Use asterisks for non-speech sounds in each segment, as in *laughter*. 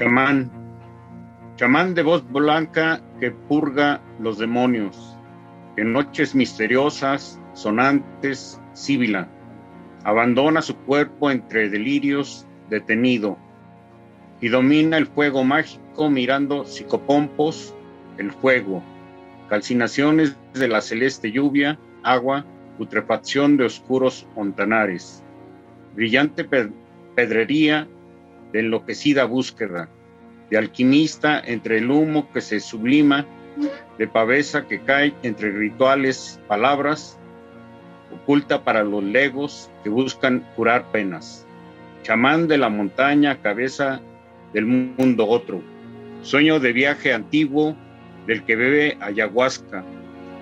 Chamán, chamán de voz blanca que purga los demonios, que noches misteriosas, sonantes, síbila, abandona su cuerpo entre delirios detenido y domina el fuego mágico mirando psicopompos, el fuego, calcinaciones de la celeste lluvia, agua, putrefacción de oscuros montanares, brillante pedrería de enloquecida búsqueda, de alquimista entre el humo que se sublima, de pavesa que cae entre rituales, palabras, oculta para los legos que buscan curar penas. Chamán de la montaña, cabeza del mundo otro. Sueño de viaje antiguo del que bebe ayahuasca.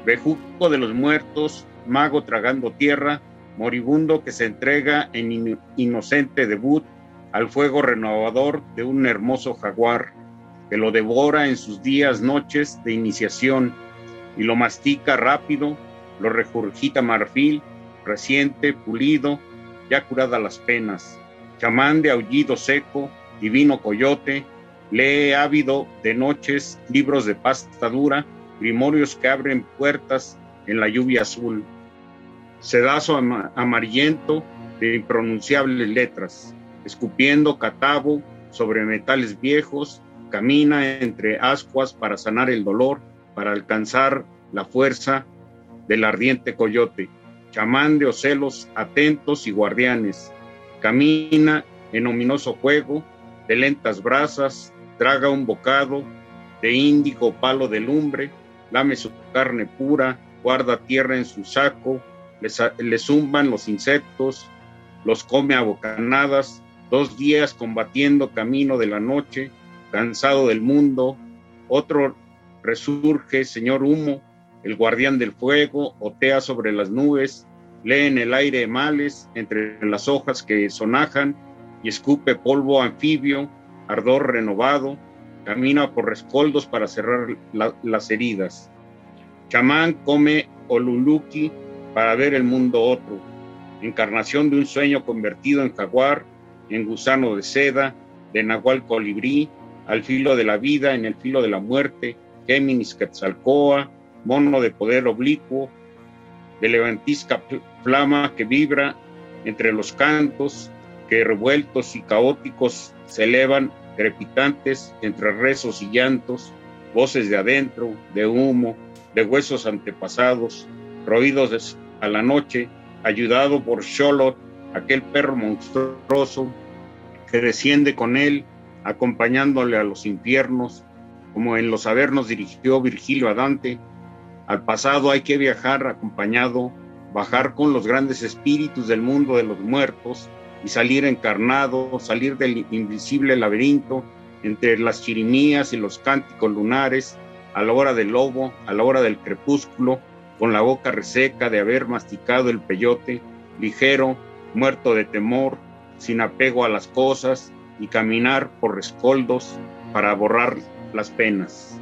Bejuco de los muertos, mago tragando tierra, moribundo que se entrega en inocente debut al fuego renovador de un hermoso jaguar que lo devora en sus días, noches de iniciación y lo mastica rápido, lo regurgita marfil, reciente, pulido, ya curada las penas. Chamán de aullido seco, divino coyote, lee ávido de noches libros de pasta dura, grimorios que abren puertas en la lluvia azul. Sedazo amarillento de impronunciables letras escupiendo catabo sobre metales viejos, camina entre ascuas para sanar el dolor, para alcanzar la fuerza del ardiente coyote, chamán de ocelos atentos y guardianes, camina en ominoso juego de lentas brasas, traga un bocado de índigo palo de lumbre, lame su carne pura, guarda tierra en su saco, le, zumban los insectos, los come a bocanadas, dos días combatiendo camino de la noche, cansado del mundo, otro resurge, señor humo, el guardián del fuego, otea sobre las nubes, lee en el aire males entre las hojas que sonajan y escupe polvo anfibio, ardor renovado, camina por rescoldos para cerrar las heridas. Chamán come oluluki para ver el mundo otro, encarnación de un sueño convertido en jaguar, en gusano de seda, de nahual colibrí, al filo de la vida, en el filo de la muerte, Géminis Quetzalcoa, mono de poder oblicuo, de levantisca flama que vibra entre los cantos, que revueltos y caóticos se elevan crepitantes entre rezos y llantos, voces de adentro, de humo, de huesos antepasados, roídos a la noche, ayudado por Sholot, aquel perro monstruoso que desciende con él, acompañándole a los infiernos, como en los Avernos dirigió Virgilio a Dante. Al pasado hay que viajar acompañado, bajar con los grandes espíritus del mundo de los muertos y salir encarnado, salir del invisible laberinto entre las chirimías y los cánticos lunares, a la hora del lobo, a la hora del crepúsculo, con la boca reseca de haber masticado el peyote, ligero, muerto de temor, sin apego a las cosas y caminar por rescoldos para borrar las penas.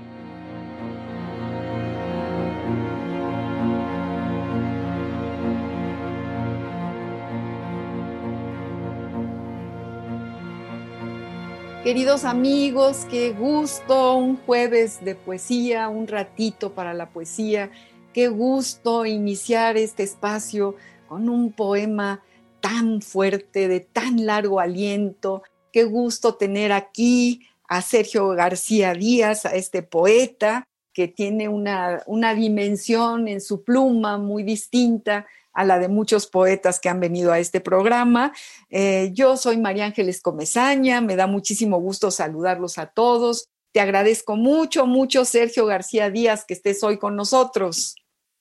Queridos amigos, qué gusto, un jueves de poesía, un ratito para la poesía, qué gusto iniciar este espacio con un poema tan fuerte, de tan largo aliento. Qué gusto tener aquí a Sergio García Díaz, a este poeta que tiene una, una dimensión en su pluma muy distinta a la de muchos poetas que han venido a este programa. Eh, yo soy María Ángeles Comezaña, me da muchísimo gusto saludarlos a todos. Te agradezco mucho, mucho, Sergio García Díaz, que estés hoy con nosotros.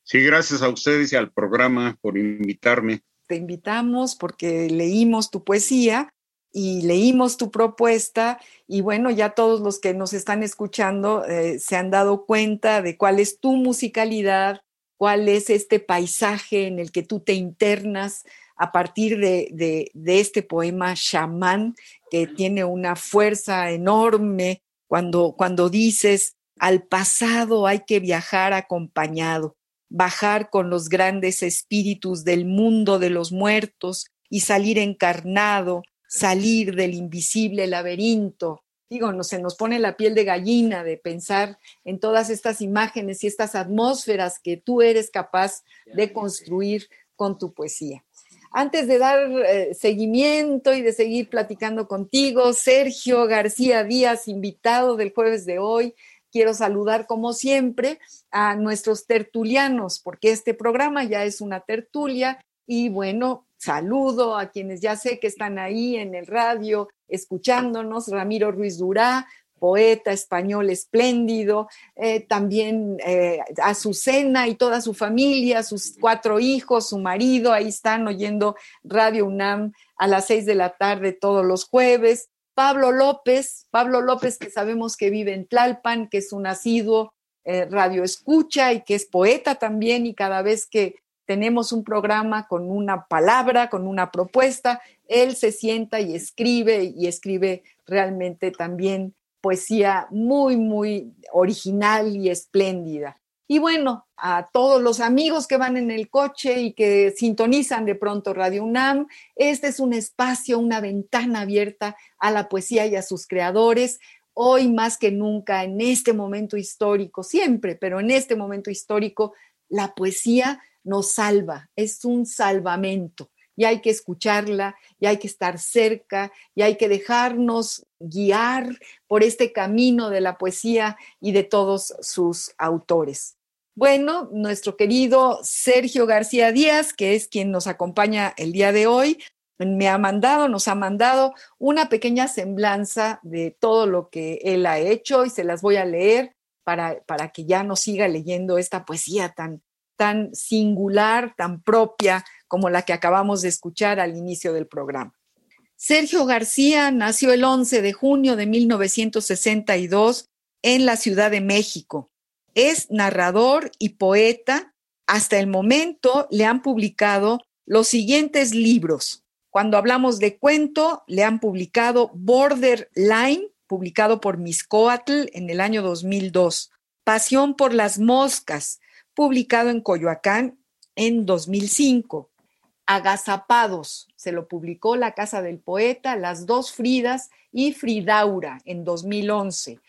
Sí, gracias a ustedes y al programa por invitarme. Te invitamos porque leímos tu poesía y leímos tu propuesta y bueno, ya todos los que nos están escuchando eh, se han dado cuenta de cuál es tu musicalidad, cuál es este paisaje en el que tú te internas a partir de, este poema Shaman, que tiene una fuerza enorme cuando, cuando dices, al pasado hay que viajar acompañado, bajar con los grandes espíritus del mundo de los muertos y salir encarnado, salir del invisible laberinto. Digo, no, se nos pone la piel de gallina de pensar en todas estas imágenes y estas atmósferas que tú eres capaz de construir con tu poesía. Antes de dar eh, seguimiento y de seguir platicando contigo, Sergio García Díaz, invitado del jueves de hoy, quiero saludar como siempre a nuestros tertulianos, porque este programa ya es una tertulia. Y bueno, saludo a quienes ya sé que están ahí en el radio escuchándonos, Ramiro Ruiz Durá, poeta español espléndido, eh, también eh, Azucena y toda su familia, sus cuatro hijos, su marido, ahí están oyendo Radio UNAM a las seis de la tarde todos los jueves. Pablo López, Pablo López que sabemos que vive en Tlalpan, que es un asiduo eh, radio escucha y que es poeta también y cada vez que tenemos un programa con una palabra, con una propuesta, él se sienta y escribe y escribe realmente también poesía muy, muy original y espléndida. Y bueno, a todos los amigos que van en el coche y que sintonizan de pronto Radio UNAM, este es un espacio, una ventana abierta a la poesía y a sus creadores. Hoy más que nunca, en este momento histórico, siempre, pero en este momento histórico, la poesía nos salva, es un salvamento y hay que escucharla, y hay que estar cerca, y hay que dejarnos guiar por este camino de la poesía y de todos sus autores. Bueno, nuestro querido Sergio García Díaz, que es quien nos acompaña el día de hoy, me ha mandado, nos ha mandado una pequeña semblanza de todo lo que él ha hecho y se las voy a leer para, para que ya nos siga leyendo esta poesía tan, tan singular, tan propia como la que acabamos de escuchar al inicio del programa. Sergio García nació el 11 de junio de 1962 en la Ciudad de México. Es narrador y poeta. Hasta el momento le han publicado los siguientes libros. Cuando hablamos de cuento, le han publicado Borderline, publicado por Miscoatl en el año 2002. Pasión por las moscas, publicado en Coyoacán en 2005. Agazapados, se lo publicó La Casa del Poeta, Las dos Fridas y Fridaura en 2011.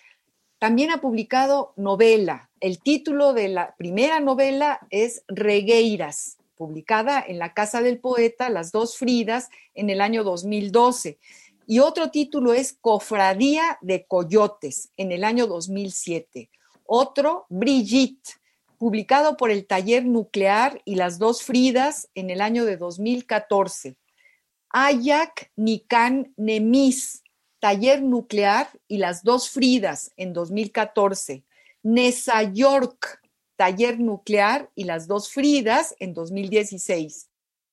También ha publicado novela. El título de la primera novela es Regueiras, publicada en La Casa del Poeta, Las dos Fridas, en el año 2012. Y otro título es Cofradía de Coyotes, en el año 2007. Otro, Brigitte, publicado por el Taller Nuclear y las dos Fridas en el año de 2014. Ayak Nikan Nemis, Taller Nuclear y las dos Fridas en 2014. Nesa York, Taller Nuclear y las dos Fridas en 2016.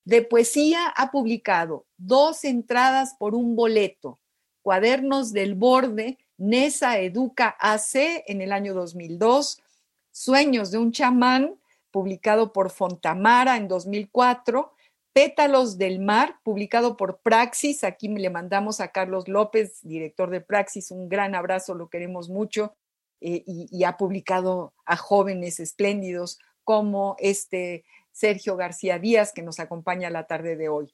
De poesía ha publicado dos entradas por un boleto, Cuadernos del Borde, Nesa Educa AC en el año 2002, Sueños de un chamán, publicado por Fontamara en 2004, Pétalos del Mar, publicado por Praxis. Aquí le mandamos a Carlos López, director de Praxis, un gran abrazo, lo queremos mucho. Eh, y, ha publicado a jóvenes espléndidos como este Sergio García Díaz, que nos acompaña la tarde de hoy.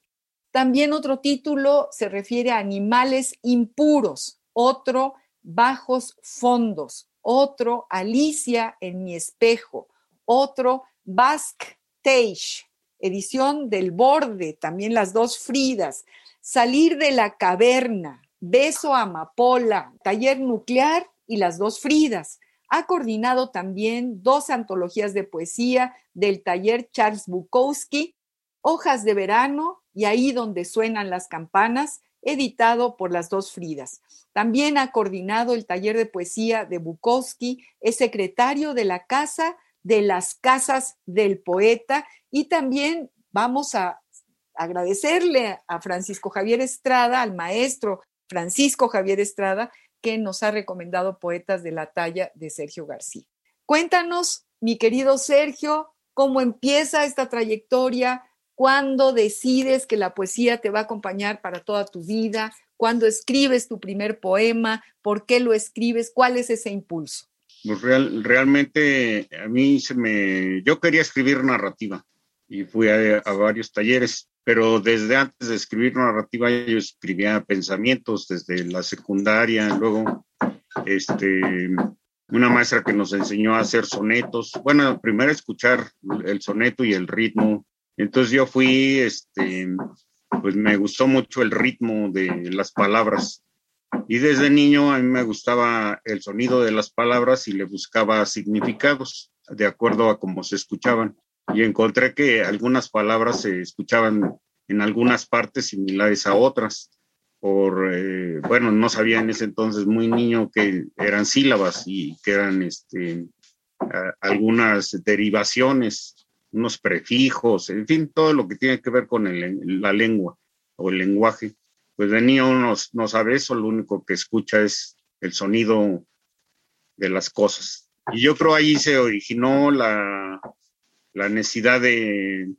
También otro título se refiere a animales impuros, otro bajos fondos, otro Alicia en mi espejo, otro Basque Teich, edición del borde, también las dos Fridas, Salir de la caverna, Beso Amapola, Taller Nuclear y las dos Fridas. Ha coordinado también dos antologías de poesía del taller Charles Bukowski, Hojas de Verano y Ahí donde suenan las campanas, editado por las dos Fridas. También ha coordinado el taller de poesía de Bukowski, es secretario de la Casa de las casas del poeta y también vamos a agradecerle a Francisco Javier Estrada, al maestro Francisco Javier Estrada, que nos ha recomendado poetas de la talla de Sergio García. Cuéntanos, mi querido Sergio, cómo empieza esta trayectoria, cuándo decides que la poesía te va a acompañar para toda tu vida, cuándo escribes tu primer poema, por qué lo escribes, cuál es ese impulso. Pues real, realmente a mí se me, yo quería escribir narrativa y fui a, varios talleres, pero desde antes de escribir narrativa yo escribía pensamientos desde la secundaria, luego este, una maestra que nos enseñó a hacer sonetos, bueno, primero escuchar el soneto y el ritmo, entonces yo fui, este, pues me gustó mucho el ritmo de las palabras. Y desde niño a mí me gustaba el sonido de las palabras y le buscaba significados de acuerdo a cómo se escuchaban. Y encontré que algunas palabras se escuchaban en algunas partes similares a otras. Por, eh, bueno, no sabía en ese entonces muy niño que eran sílabas y que eran este, algunas derivaciones unos prefijos, en fin, todo lo que tiene que ver con la lengua o el lenguaje. Pues de niño no, no sabe eso, lo único que escucha es el sonido de las cosas. Y yo creo ahí se originó la, necesidad de,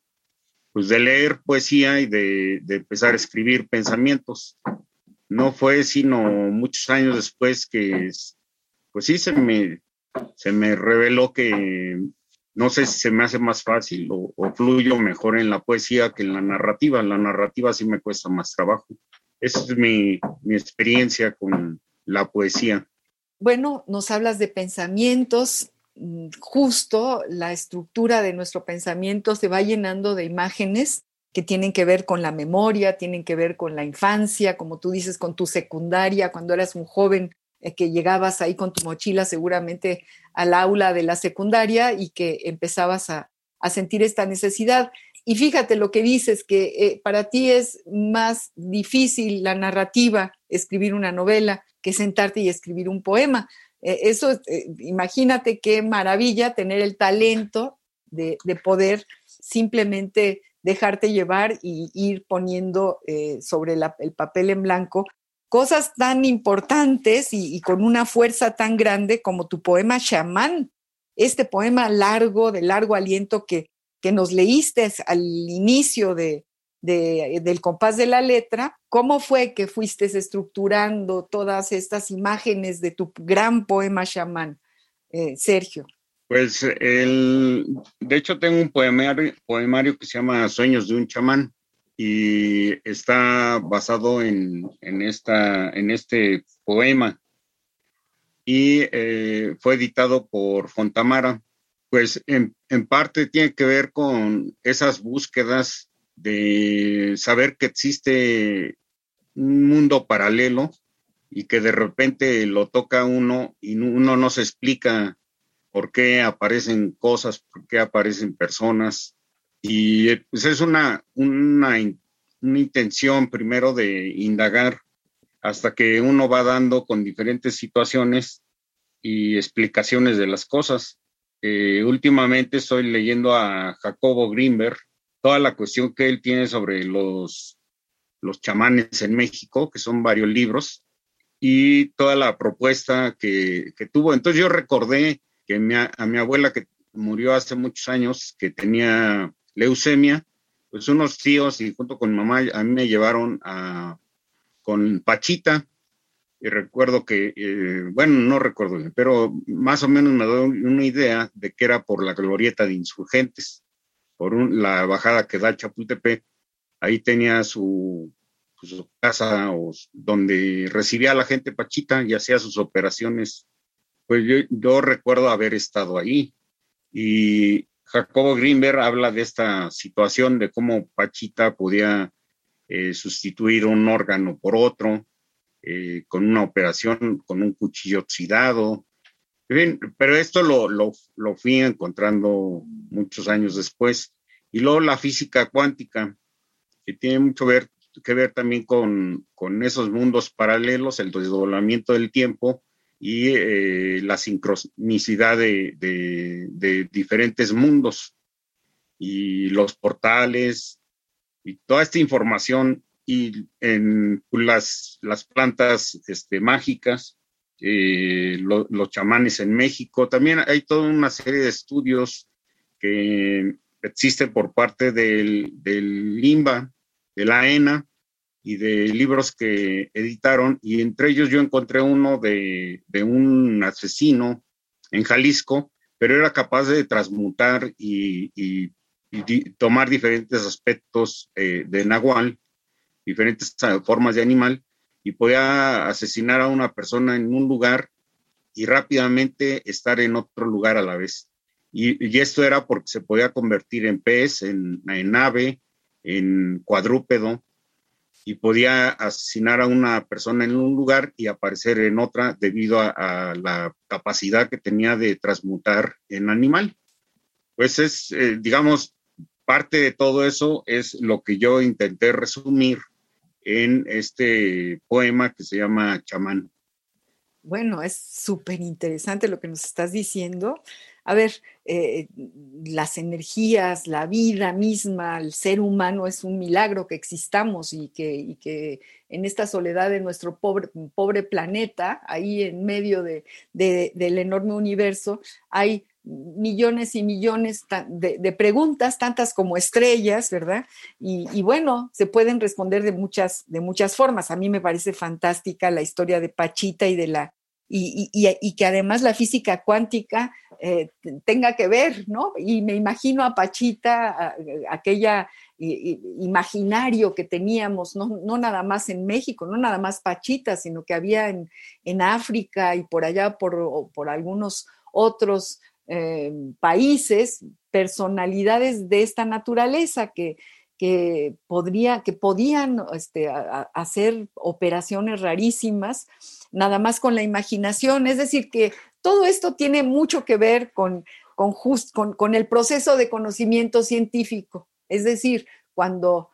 pues de leer poesía y de, de, empezar a escribir pensamientos. No fue sino muchos años después que, pues sí, se me, se me reveló que no sé si se me hace más fácil o, fluyo mejor en la poesía que en la narrativa. La narrativa sí me cuesta más trabajo. Esa es mi, mi experiencia con la poesía. Bueno, nos hablas de pensamientos, justo la estructura de nuestro pensamiento se va llenando de imágenes que tienen que ver con la memoria, tienen que ver con la infancia, como tú dices, con tu secundaria, cuando eras un joven eh, que llegabas ahí con tu mochila seguramente al aula de la secundaria y que empezabas a, sentir esta necesidad. Y fíjate lo que dices, que eh, para ti es más difícil la narrativa, escribir una novela, que sentarte y escribir un poema. Eh, eso, imagínate qué maravilla tener el talento de, poder simplemente dejarte llevar y ir poniendo sobre el papel en blanco cosas tan importantes y, con una fuerza tan grande como tu poema Chamán, este poema largo, de largo aliento que, que nos leíste al inicio de, del compás de la letra, ¿cómo fue que fuiste estructurando todas estas imágenes de tu gran poema Chamán, eh, Sergio? Pues el, de hecho tengo un poemario, que se llama Sueños de un chamán y está basado en, esta, en este poema y eh, fue editado por Fontamara. Pues en, parte tiene que ver con esas búsquedas de saber que existe un mundo paralelo y que de repente lo toca uno y uno no se explica por qué aparecen cosas, por qué aparecen personas, y pues es una, una, intención primero de indagar hasta que uno va dando con diferentes situaciones y explicaciones de las cosas. Eh, últimamente estoy leyendo a Jacobo Greenberg, toda la cuestión que él tiene sobre los, los chamanes en México, que son varios libros, y toda la propuesta que, que tuvo. Entonces yo recordé que a mi abuela que murió hace muchos años, que tenía leucemia, pues unos tíos y junto con mamá a mí me llevaron a, con Pachita, y recuerdo que, eh, bueno, no recuerdo pero más o menos me doy una idea de que era por la glorieta de insurgentes, por la bajada que da Chapultepec, ahí tenía su, su casa o, donde recibía a la gente Pachita y hacía sus operaciones. Pues yo, yo recuerdo haber estado ahí y Jacobo Greenberg habla de esta situación de cómo Pachita podía eh, sustituir un órgano por otro, eh, con una operación, con un cuchillo oxidado. Pero esto lo, lo, fui encontrando muchos años después. Y luego la física cuántica, que tiene mucho ver, que ver también con, con esos mundos paralelos, el desdoblamiento del tiempo y eh, la sincronicidad de, diferentes mundos y los portales y toda esta información y en las, las plantas este, mágicas, eh, los chamanes en México. También hay toda una serie de estudios que existen por parte del, del LIMBA, de la ENA, y de libros que editaron, y entre ellos yo encontré uno de, un asesino en Jalisco, pero era capaz de transmutar y, tomar diferentes aspectos eh, de Nahual, diferentes formas de animal, y podía asesinar a una persona en un lugar y rápidamente estar en otro lugar a la vez. Y, esto era porque se podía convertir en pez, en, en ave, en cuadrúpedo, y podía asesinar a una persona en un lugar y aparecer en otra debido a, la capacidad que tenía de transmutar en animal. Pues es, eh, digamos, parte de todo eso es lo que yo intenté resumir en este poema que se llama Chamán. Bueno, es súper interesante lo que nos estás diciendo a ver, eh, las energías, la vida misma, el ser humano es un milagro que existamos y que, que en esta soledad de nuestro pobre, pobre planeta, ahí en medio de, del enorme universo, hay millones y millones de, preguntas, tantas como estrellas, ¿verdad? Y, bueno, se pueden responder de muchas, de muchas formas. A mí me parece fantástica la historia de Pachita y de la y, que además la física cuántica eh, tenga que ver, ¿no? Y me imagino a Pachita, aquella imaginario que teníamos, no, nada más en México, no nada más Pachita, sino que había en, África y por allá, por, por algunos otros eh, países, personalidades de esta naturaleza que, que, podría, que podían este, hacer operaciones rarísimas nada más con la imaginación. Es decir, que todo esto tiene mucho que ver con, con, el proceso de conocimiento científico. Es decir, cuando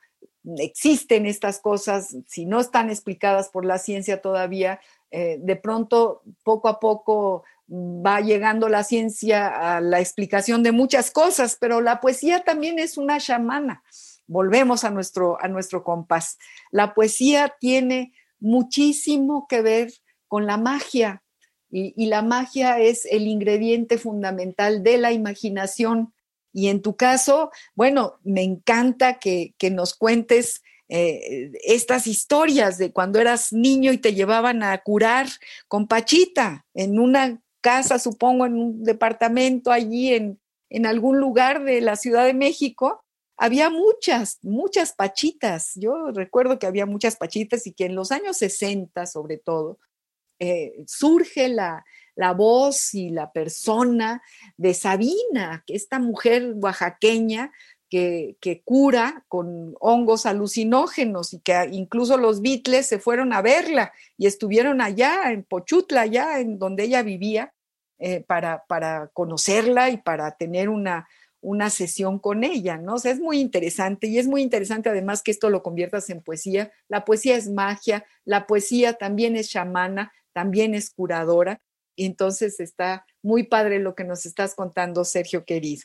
existen estas cosas, si no están explicadas por la ciencia todavía, eh, de pronto, poco a poco, va llegando la ciencia a la explicación de muchas cosas, pero la poesía también es una chamana. Volvemos a nuestro, a nuestro compás. La poesía tiene muchísimo que ver con la magia. Y, la magia es el ingrediente fundamental de la imaginación. Y en tu caso, bueno, me encanta que, nos cuentes eh, estas historias de cuando eras niño y te llevaban a curar con Pachita en una casa, supongo, en un departamento allí en, en algún lugar de la Ciudad de México. Había muchas, muchas pachitas. Yo recuerdo que había muchas pachitas y que en los años 60, sobre todo, eh, surge la, voz y la persona de Sabina, que esta mujer oaxaqueña que, cura con hongos alucinógenos y que incluso los Beatles se fueron a verla y estuvieron allá en Pochutla, allá en donde ella vivía, eh, para, para, conocerla y para tener una, una sesión con ella, ¿no? Es muy interesante y es muy interesante además que esto lo conviertas en poesía. La poesía es magia, la poesía también es chamana, también es curadora. Entonces está muy padre lo que nos estás contando, Sergio querido.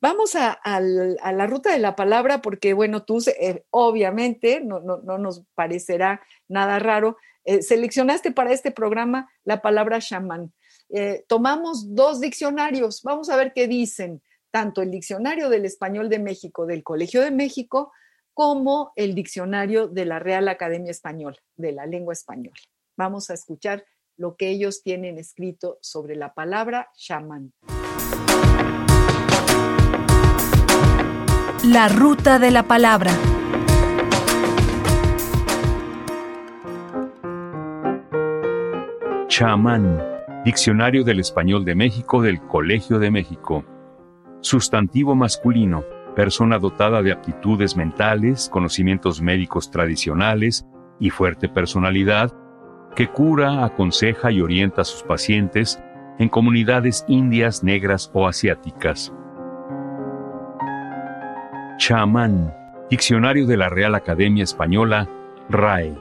Vamos a, la ruta de la palabra porque, bueno, tú eh, obviamente no, nos parecerá nada raro. Eh, seleccionaste para este programa la palabra chamán. Eh, tomamos dos diccionarios, vamos a ver qué dicen, tanto el diccionario del español de México del Colegio de México como el diccionario de la Real Academia Española, de la lengua española. Vamos a escuchar lo que ellos tienen escrito sobre la palabra chamán. La ruta de la palabra. Chamán. Diccionario del Español de México del Colegio de México. Sustantivo masculino. Persona dotada de aptitudes mentales, conocimientos médicos tradicionales y fuerte personalidad que cura, aconseja y orienta a sus pacientes en comunidades indias, negras o asiáticas. Chamán, Diccionario de la Real Academia Española, RAE,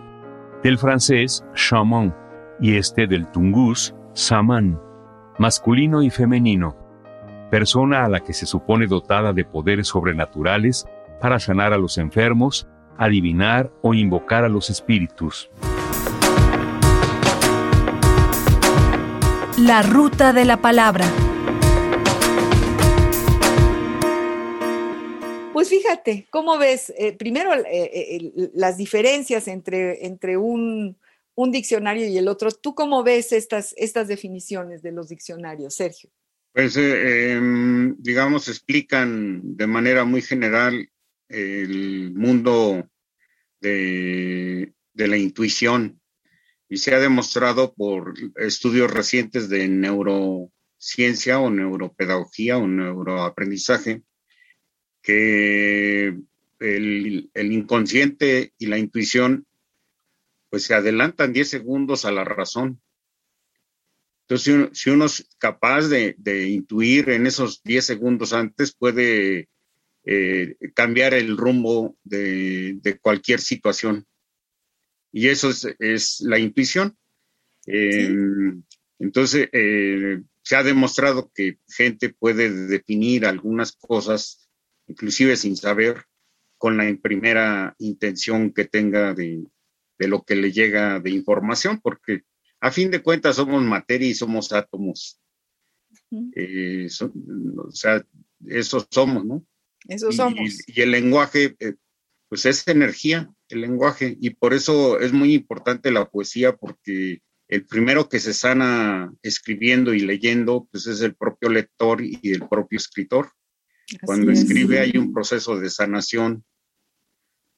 del francés chaman y este del tungus, Samán, masculino y femenino, persona a la que se supone dotada de poderes sobrenaturales para sanar a los enfermos, adivinar o invocar a los espíritus. La ruta de la palabra. Fíjate, ¿cómo ves? Eh, primero, eh, eh, las diferencias entre, entre un, diccionario y el otro. ¿Tú cómo ves estas, estas definiciones de los diccionarios, Sergio? Pues, em, digamos, explican de manera muy general el mundo de, de la intuición y se ha demostrado por estudios recientes de neurociencia o neuropedagogía o neuroaprendizaje que el, inconsciente y la intuición pues se adelantan 10 segundos a la razón. Entonces, si uno, es capaz de, intuir en esos 10 segundos antes, puede eh, cambiar el rumbo de, cualquier situación. Y eso es, la intuición. Em, entonces, eh, se ha demostrado que gente puede definir algunas cosas inclusive sin saber, con la primera intención que tenga de, lo que le llega de información, porque a fin de cuentas somos materia y somos átomos. Eh, o sea, eso somos, ¿no? Eso somos. Y, el lenguaje, eh, pues es energía, el lenguaje, y por eso es muy importante la poesía, porque el primero que se sana escribiendo y leyendo, pues es el propio lector y el propio escritor. Cuando escribe hay un proceso de sanación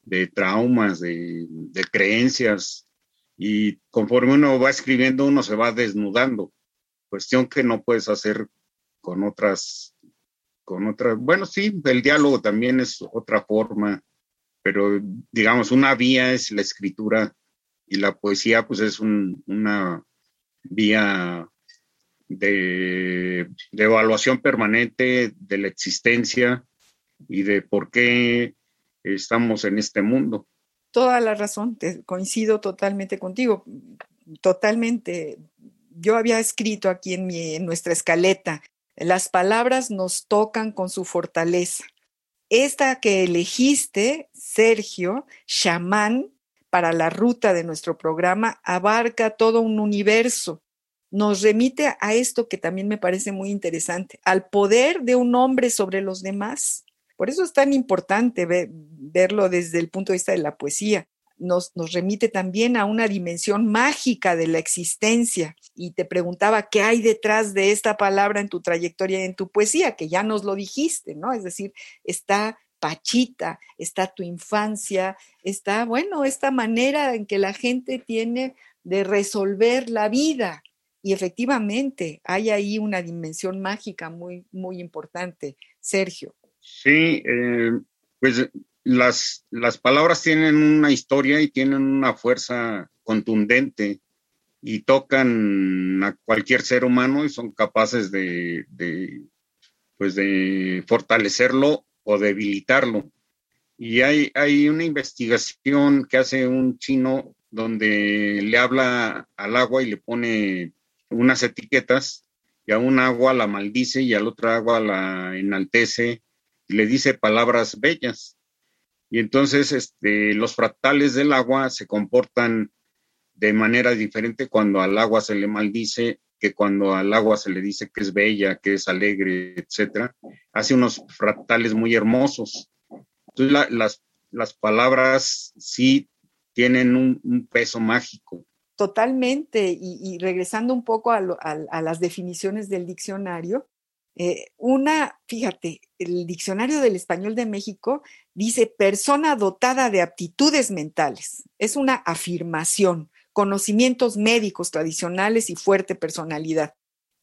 de traumas, de, creencias, y conforme uno va escribiendo, uno se va desnudando. Cuestión que no puedes hacer con otras, con otras, bueno, sí, el diálogo también es otra forma, pero digamos, una vía es la escritura y la poesía pues es una vía de, evaluación permanente de la existencia y de por qué estamos en este mundo. Toda la razón, coincido totalmente contigo, totalmente. Yo había escrito aquí en, en nuestra escaleta, las palabras nos tocan con su fortaleza. Esta que elegiste, Sergio, chamán, para la ruta de nuestro programa, abarca todo un universo nos remite a esto que también me parece muy interesante, al poder de un hombre sobre los demás. Por eso es tan importante verlo desde el punto de vista de la poesía. Nos, nos, remite también a una dimensión mágica de la existencia. Y te preguntaba, ¿qué hay detrás de esta palabra en tu trayectoria y en tu poesía? Que ya nos lo dijiste, ¿no? Es decir, está Pachita, está tu infancia, está, bueno, esta manera en que la gente tiene de resolver la vida, y efectivamente, hay ahí una dimensión mágica muy, muy importante. Sergio. Sí, eh, pues las, las palabras tienen una historia y tienen una fuerza contundente y tocan a cualquier ser humano y son capaces de, de, pues de fortalecerlo o debilitarlo. Y hay, hay una investigación que hace un chino donde le habla al agua y le pone unas etiquetas y a un agua la maldice y al otro agua la enaltece y le dice palabras bellas. Y entonces este, los fractales del agua se comportan de manera diferente cuando al agua se le maldice que cuando al agua se le dice que es bella, que es alegre, etcétera. Hace unos fractales muy hermosos. Entonces las, las palabras sí tienen un peso mágico. Totalmente, y, regresando un poco a, las definiciones del diccionario, eh, una, fíjate, el diccionario del español de México dice persona dotada de aptitudes mentales. Es una afirmación, conocimientos médicos tradicionales y fuerte personalidad.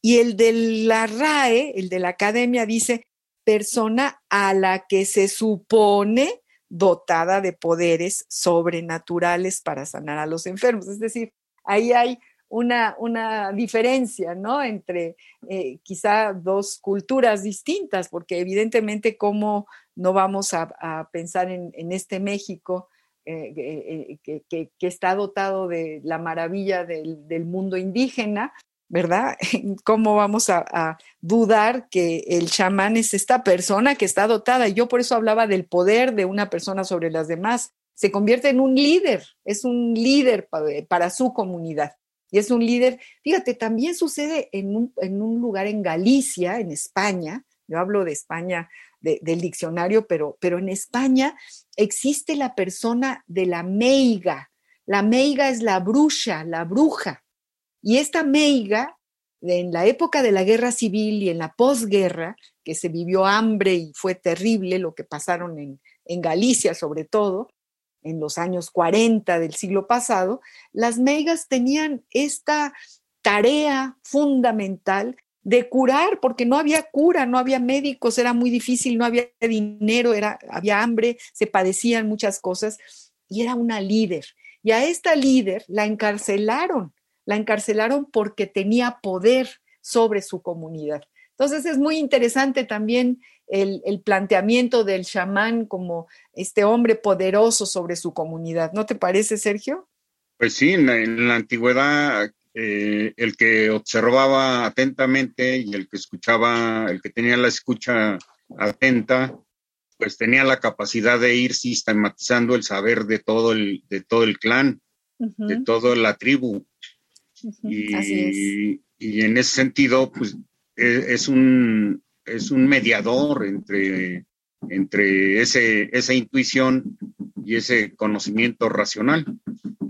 Y el de la RAE, el de la academia, dice persona a la que se supone dotada de poderes sobrenaturales para sanar a los enfermos. Es decir, ahí hay una, una diferencia, ¿no? Entre eh, quizá dos culturas distintas, porque evidentemente cómo no vamos a, pensar en, este México eh, eh, que, está dotado de la maravilla del, mundo indígena, ¿verdad? *laughs* ¿Cómo vamos a, dudar que el chamán es esta persona que está dotada? Y yo por eso hablaba del poder de una persona sobre las demás. Se convierte en un líder, es un líder para, su comunidad. Y es un líder, fíjate, también sucede en un, lugar en Galicia, en España, yo hablo de España, del diccionario, pero, en España existe la persona de la meiga. La meiga es la bruja, la bruja. Y esta meiga, en la época de la guerra civil y en la posguerra, que se vivió hambre y fue terrible lo que pasaron en Galicia sobre todo, en los años 40 del siglo pasado, las meigas tenían esta tarea fundamental de curar, porque no había cura, no había médicos, era muy difícil, no había dinero, era, había hambre, se padecían muchas cosas, y era una líder. Y a esta líder la encarcelaron la encarcelaron porque tenía poder sobre su comunidad. Entonces es muy interesante también el, planteamiento del chamán como este hombre poderoso sobre su comunidad. ¿No te parece, Sergio? Pues sí, en la, antigüedad eh, el que observaba atentamente y el que escuchaba, el que tenía la escucha atenta, pues tenía la capacidad de ir sistematizando el saber de todo el, de todo el clan, de toda la tribu y, en ese sentido, pues e, es, un, es un mediador entre, entre ese, esa intuición y ese conocimiento racional.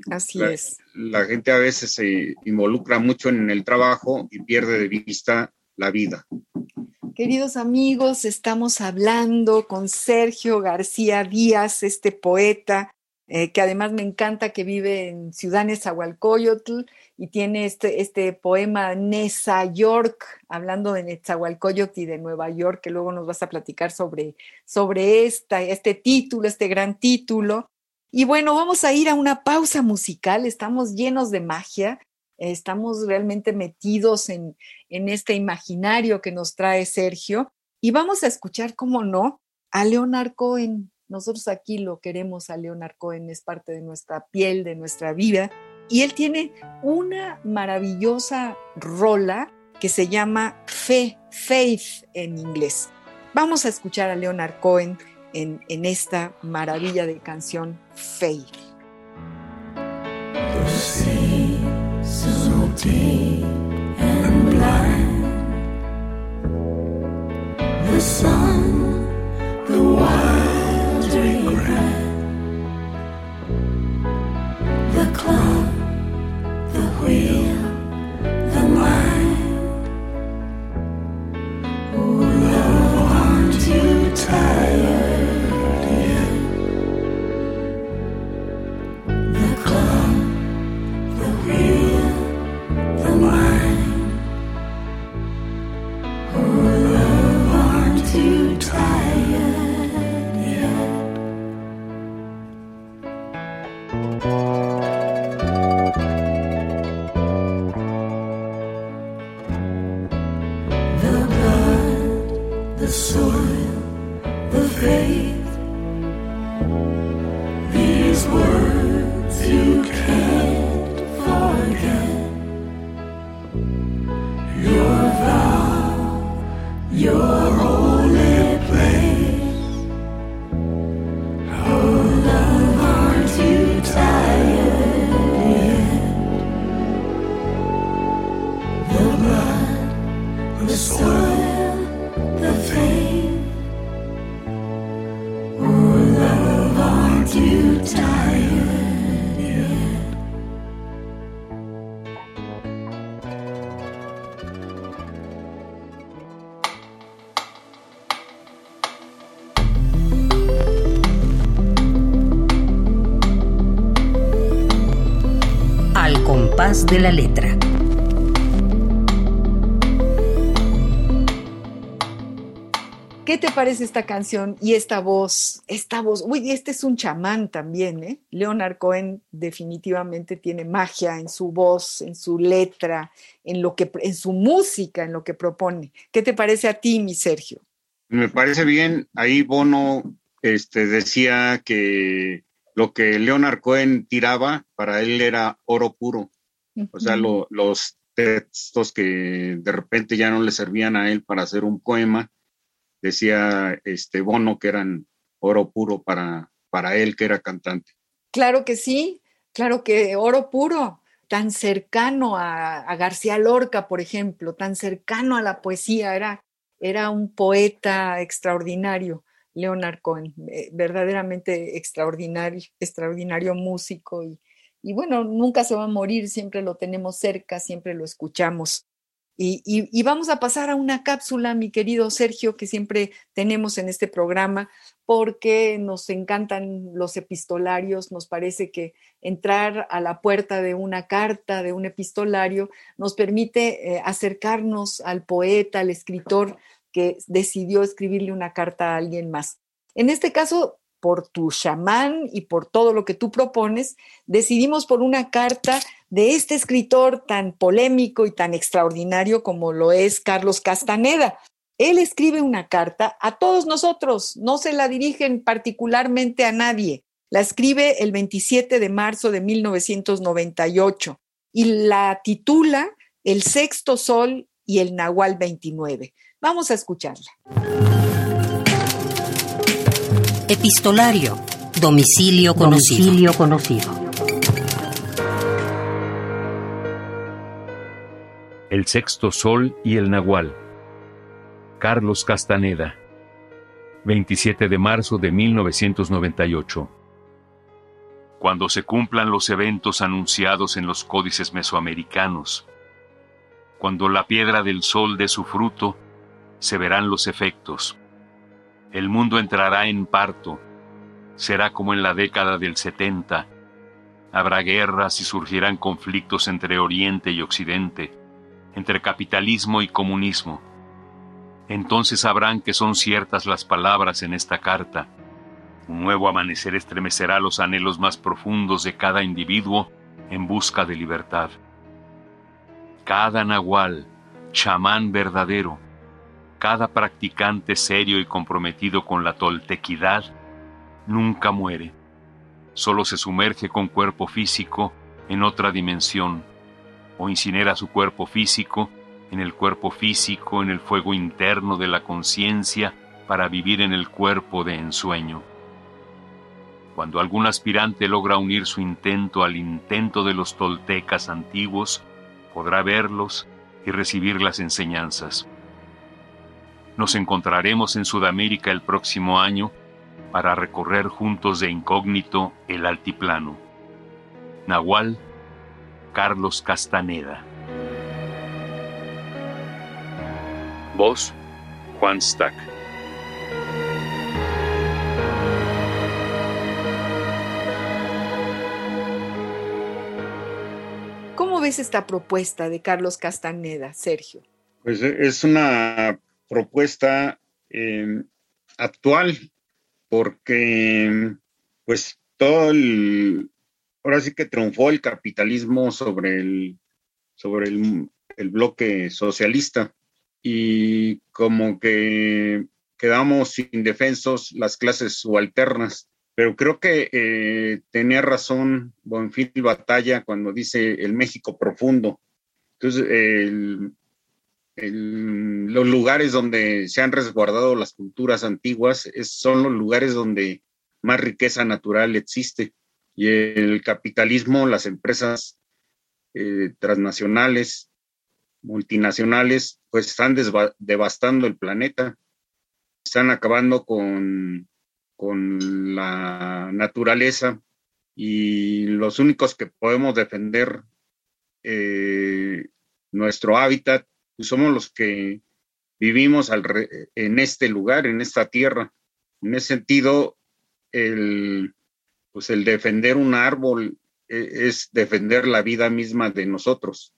Así es. La gente a veces se involucra mucho en el trabajo y pierde de vista la vida. Queridos amigos, estamos hablando con Sergio García Díaz, este poeta, eh, que además me encanta que vive en Ciudad Nezahualcóyotl y tiene este, este poema Nesa York, hablando de Nezahualcóyotl y de Nueva York, que luego nos vas a platicar sobre, sobre esta, este título, este gran título. Y bueno, vamos a ir a una pausa musical, estamos llenos de magia, estamos realmente metidos en, en este imaginario que nos trae Sergio y vamos a escuchar, cómo no, a Leonard Cohen. Nosotros aquí lo queremos a Leonard Cohen, es parte de nuestra piel, de nuestra vida. Y él tiene una maravillosa rola que se llama Fe, Faith en inglés. Vamos a escuchar a Leonard Cohen en, en esta maravilla de canción Faith. De la letra. ¿Qué te parece esta canción y esta voz? Esta voz, uy, este es un chamán también, ¿eh? Leonard Cohen definitivamente tiene magia en su voz, en su letra, en lo que en su música, en lo que propone. ¿Qué te parece a ti, mi Sergio? Me parece bien. Ahí Bono este, decía que lo que Leonard Cohen tiraba para él era oro puro. O sea, los textos que de repente ya no le servían a él para hacer un poema. Decía este Bono que eran oro puro para, para él, que era cantante. Claro que sí, claro que oro puro, tan cercano a, García Lorca, por ejemplo, tan cercano a la poesía, era, era un poeta extraordinario. Leonard Cohen, eh, verdaderamente extraordinario, extraordinario músico y, y bueno, nunca se va a morir, siempre lo tenemos cerca, siempre lo escuchamos. Y, vamos a pasar a una cápsula, mi querido Sergio, que siempre tenemos en este programa, porque nos encantan los epistolarios, nos parece que entrar a la puerta de una carta, de un epistolario, nos permite eh, acercarnos al poeta, al escritor que decidió escribirle una carta a alguien más. En este caso, por tu chamán y por todo lo que tú propones, decidimos por una carta de este escritor tan polémico y tan extraordinario como lo es Carlos Castaneda. Él escribe una carta a todos nosotros, no se la dirigen particularmente a nadie. La escribe el 27 de marzo de 1998 y la titula El sexto sol y el Nahual 29. Vamos a escucharla. Epistolario. Domicilio conocido. Domicilio conocido. El sexto sol y el nahual. Carlos Castaneda. 27 de marzo de 1998. Cuando se cumplan los eventos anunciados en los códices mesoamericanos, cuando la piedra del sol dé su fruto, se verán los efectos el mundo entrará en parto. Será como en la década del 70. Habrá guerras y surgirán conflictos entre Oriente y Occidente, entre capitalismo y comunismo. Entonces sabrán que son ciertas las palabras en esta carta. Un nuevo amanecer estremecerá los anhelos más profundos de cada individuo en busca de libertad. Cada nahual, chamán verdadero, cada practicante serio y comprometido con la toltequidad nunca muere, solo se sumerge con cuerpo físico en otra dimensión, o incinera su cuerpo físico en el cuerpo físico, en el fuego interno de la conciencia, para vivir en el cuerpo de ensueño. Cuando algún aspirante logra unir su intento al intento de los toltecas antiguos, podrá verlos y recibir las enseñanzas. Nos encontraremos en Sudamérica el próximo año para recorrer juntos de incógnito el altiplano. Nahual, Carlos Castaneda. Voz, Juan Stack. ¿Cómo ves esta propuesta de Carlos Castaneda, Sergio? Pues es una propuesta eh, actual, porque pues todo el, ahora sí que triunfó el capitalismo sobre el, sobre el, bloque socialista y como que quedamos indefensos las clases subalternas. Pero creo que eh, tenía razón Bonfil Batalla cuando dice el México profundo. Entonces, el, los lugares donde se han resguardado las culturas antiguas son los lugares donde más riqueza natural existe. Y el capitalismo, las empresas eh, transnacionales, multinacionales, pues están devastando el planeta, están acabando con, con la naturaleza y los únicos que podemos defender eh, nuestro hábitat pues, somos los que vivimos en este lugar, en esta tierra. En ese sentido, el, pues el defender un árbol e, es defender la vida misma de nosotros.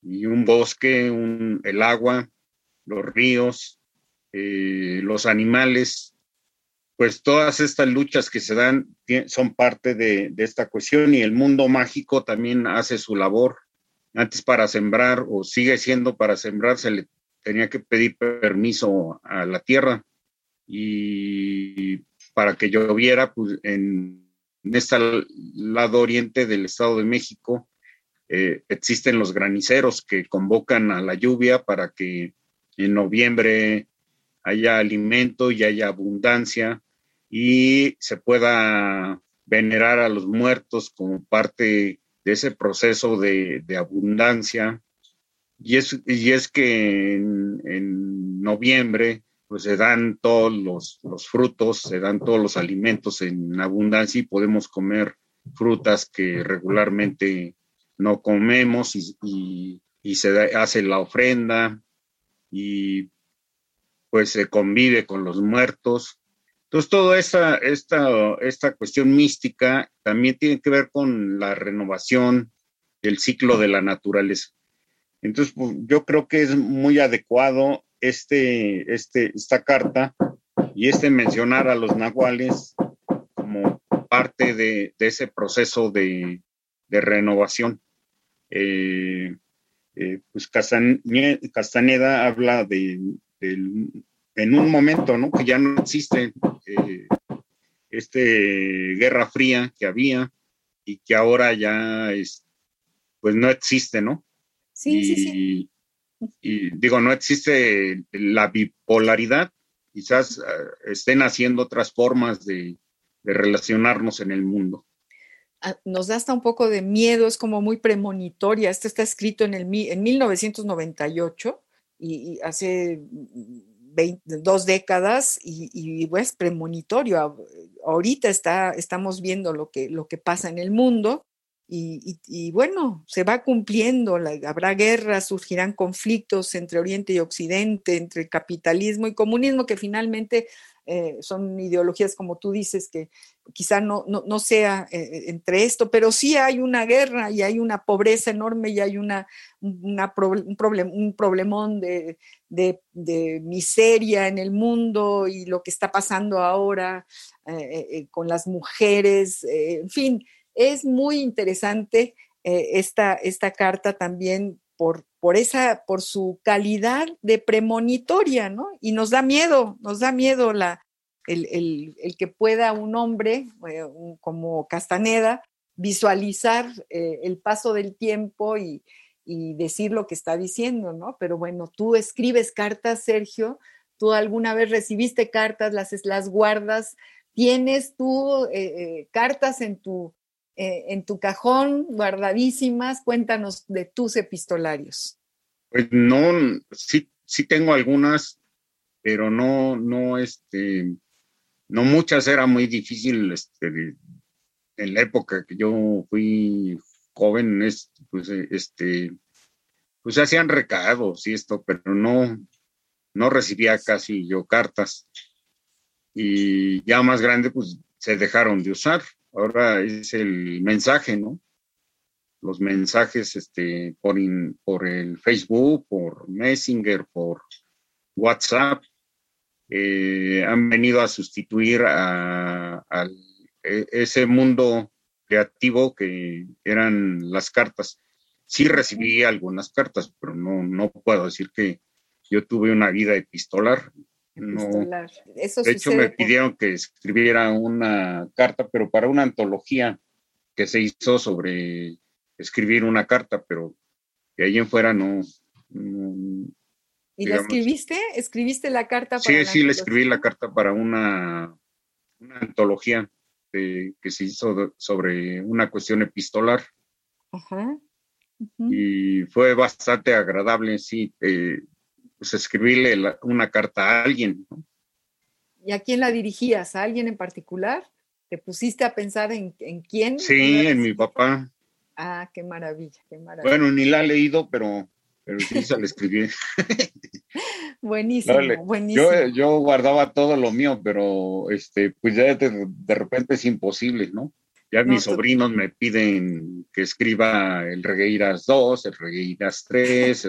Y un bosque, el agua, los ríos, eh, los animales, pues todas estas luchas que se dan son parte de, esta cuestión y el mundo mágico también hace su labor antes para sembrar o sigue siendo para sembrar se le tenía que pedir permiso a la tierra. Y para que lloviera pues en, este lado oriente del Estado de México eh, existen los graniceros que convocan a la lluvia para que en noviembre haya alimento y haya abundancia y se pueda venerar a los muertos como parte ese proceso de, abundancia. Y es, y es que en, noviembre pues se dan todos los, frutos, se dan todos los alimentos en abundancia y podemos comer frutas que regularmente no comemos y se hace la ofrenda y pues se convive con los muertos. Entonces, toda esta, esta, esta cuestión mística también tiene que ver con la renovación del ciclo de la naturaleza. Entonces, pues, yo creo que es muy adecuado este, este, esta carta y este mencionar a los nahuales como parte de, ese proceso de, renovación. Eh, eh, pues Castaneda habla de, en un momento, ¿no? Que ya no existe eh, este Guerra Fría que había y que ahora ya es, pues no existe, ¿no? Sí, sí, sí. Y digo, no existe la bipolaridad, quizás eh, estén haciendo otras formas de, relacionarnos en el mundo ah, nos da hasta un poco de miedo, es como muy premonitoria. Esto está escrito en, el, en 1998 y, hace dos décadas y, y es pues, premonitorio. Ahorita está, estamos viendo lo que, lo que pasa en el mundo y, bueno, se va cumpliendo, habrá guerras, surgirán conflictos entre Oriente y Occidente, entre capitalismo y comunismo, que finalmente eh, son ideologías, como tú dices, que quizá no, no, sea eh, eh, entre esto, pero sí hay una guerra y hay una pobreza enorme y hay una, un, un problemón de, miseria en el mundo y lo que está pasando ahora con las mujeres, en fin, es muy interesante esta, esta carta también por, por, esa, por su calidad de premonitoria, ¿no? Y nos da miedo, nos da miedo la, el, que pueda un hombre eh, como Castaneda visualizar eh, el paso del tiempo y, decir lo que está diciendo, ¿no? Pero bueno, tú escribes cartas, Sergio, tú alguna vez recibiste cartas, las, las guardas, tienes tú eh, cartas en tu, eh, en tu cajón, guardadísimas. Cuéntanos de tus epistolarios. Pues no, sí, sí tengo algunas, pero no, no, este, no muchas, era muy difícil, este, en la época que yo fui joven, pues, este, pues se hacían recados y esto, pero no, no recibía casi yo cartas. Y ya más grande, pues se dejaron de usar ahora es el mensaje, ¿no? Los mensajes este, por, por el Facebook, por Messenger, por WhatsApp, eh, han venido a sustituir a, e, ese mundo creativo que eran las cartas. Sí recibí algunas cartas, pero no, no puedo decir que yo tuve una vida epistolar. No, de hecho, me pidieron que escribiera una carta, pero para una antología que se hizo sobre escribir una carta, pero de ahí en fuera no. ¿Y la escribiste? ¿Escribiste la carta? Para sí, sí, le escribí la carta para una, una antología que se hizo sobre una cuestión epistolar. Ajá. Y fue bastante agradable, sí. Eh, pues escribirle una carta a alguien. ¿Y a quién la dirigías? ¿A alguien en particular? ¿Te pusiste a pensar en, quién? Sí, en mi papá. Ah, qué maravilla, qué maravilla. Bueno, ni la he leído, pero, pero sí se la escribí. *laughs* buenísimo, buenísimo. Yo, yo, guardaba todo lo mío, pero este, pues ya de, de repente es imposible, ¿no? Ya mis sobrinos me piden que escriba el Regueiras 2, el Regueiras 3.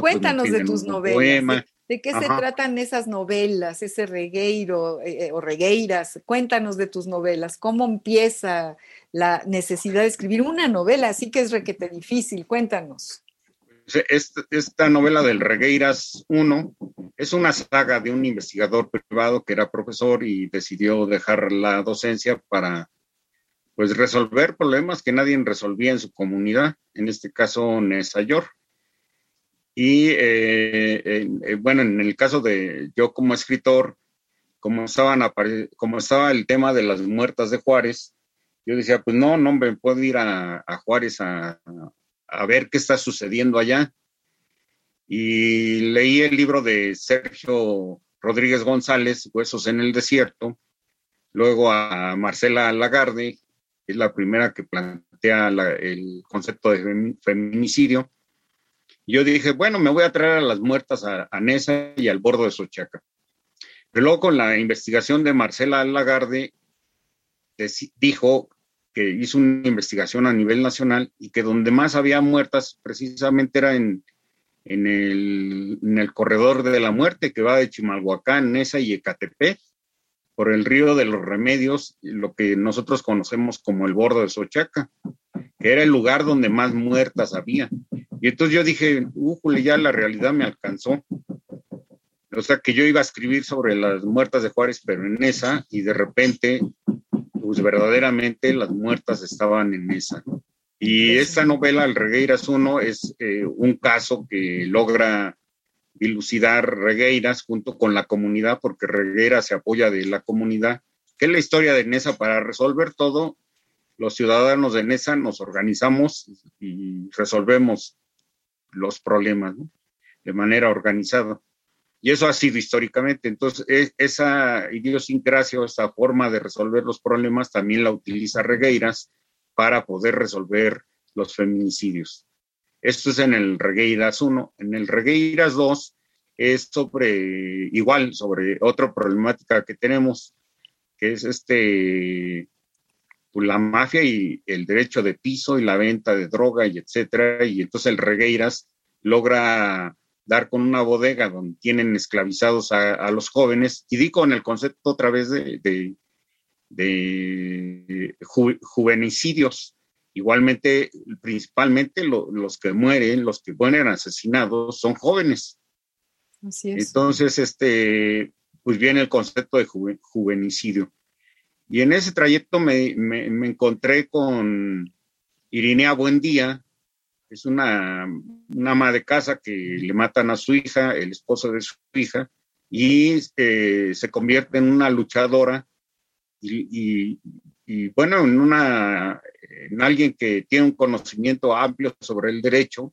Cuéntanos de tus novelas. ¿De, qué se tratan esas novelas, ese regueiro eh, eh, o regueiras? Cuéntanos de tus novelas. ¿Cómo empieza la necesidad de escribir una novela? Así que es requete difícil. Cuéntanos. Esta, esta novela del Regueiras 1 es una saga de un investigador privado que era profesor y decidió dejar la docencia para pues resolver problemas que nadie resolvía en su comunidad, en este caso Nesayor. Y eh, bueno, en el caso de yo como escritor, como, como estaba el tema de las muertas de Juárez, yo decía, pues no, no me puedo ir a, Juárez a, a, ver qué está sucediendo allá. Y leí el libro de Sergio Rodríguez González, Huesos en el Desierto, luego a Marcela Lagarde, es la primera que plantea el concepto de feminicidio. Yo dije, bueno, me voy a traer a las muertas a, a Nesa y al bordo de Sochaca. Pero luego con la investigación de Marcela Lagarde, dijo que hizo una investigación a nivel nacional y que donde más había muertas precisamente era en, el corredor de la muerte que va de Chimalhuacán, Nesa y Ecatepec, por el río de los remedios, lo que nosotros conocemos como el bordo de Sochaca, que era el lugar donde más muertas había. Y entonces yo dije, újule, ya la realidad me alcanzó. O sea que yo iba a escribir sobre las muertas de Juárez, pero en esa, y de repente, pues verdaderamente las muertas estaban en esa. Y esta novela, El Regueiras 1, es eh, un caso que logra dilucidar Regueiras junto con la comunidad, porque Regueiras se apoya de la comunidad, que es la historia de Nesa para resolver todo. Los ciudadanos de Nesa nos organizamos y resolvemos los problemas de manera organizada. Y eso ha sido históricamente. Entonces, e, esa idiosincrasia esa forma de resolver los problemas también la utiliza Regueiras para poder resolver los feminicidios. Esto es en el Regueiras 1. En el Regueiras 2 es sobre, igual, sobre otra problemática que tenemos, que es este, pues, la mafia y el derecho de piso y la venta de droga y etcétera. Y entonces el Regueiras logra dar con una bodega donde tienen esclavizados a, los jóvenes, y digo en el concepto otra vez de, de, juvenicidios. Igualmente, principalmente los que mueren, los que mueren asesinados, son jóvenes. Así es. Entonces, este, pues viene el concepto de juvenicidio. Y en ese trayecto me, me, me encontré con Irinea Buendía, es una, ama de casa que le matan a su hija, el esposo de su hija, y eh, se convierte en una luchadora y, bueno, en, una, en alguien que tiene un conocimiento amplio sobre el derecho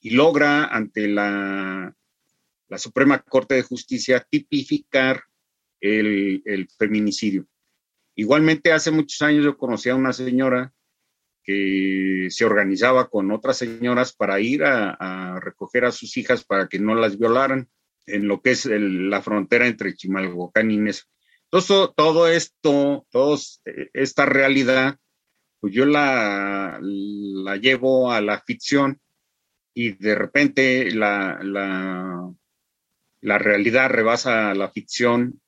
y logra ante la, la Suprema Corte de Justicia tipificar el, el feminicidio. Igualmente, hace muchos años yo conocí a una señora que se organizaba con otras señoras para ir a, recoger a sus hijas para que no las violaran en lo que es la frontera entre Chimalhuacán y Nesa. Entonces, todo esto, toda esta realidad, pues yo la, la llevo a la ficción y de repente la, la, la realidad rebasa la ficción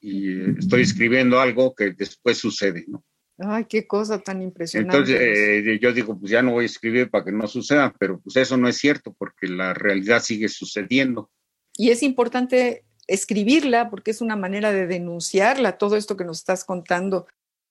y estoy escribiendo algo que después sucede, ¿no? Ay, qué cosa tan impresionante. Entonces eh, yo digo, pues ya no voy a escribir para que no suceda, pero pues eso no es cierto porque la realidad sigue sucediendo. Y es importante escribirla porque es una manera de denunciarla, todo esto que nos estás contando,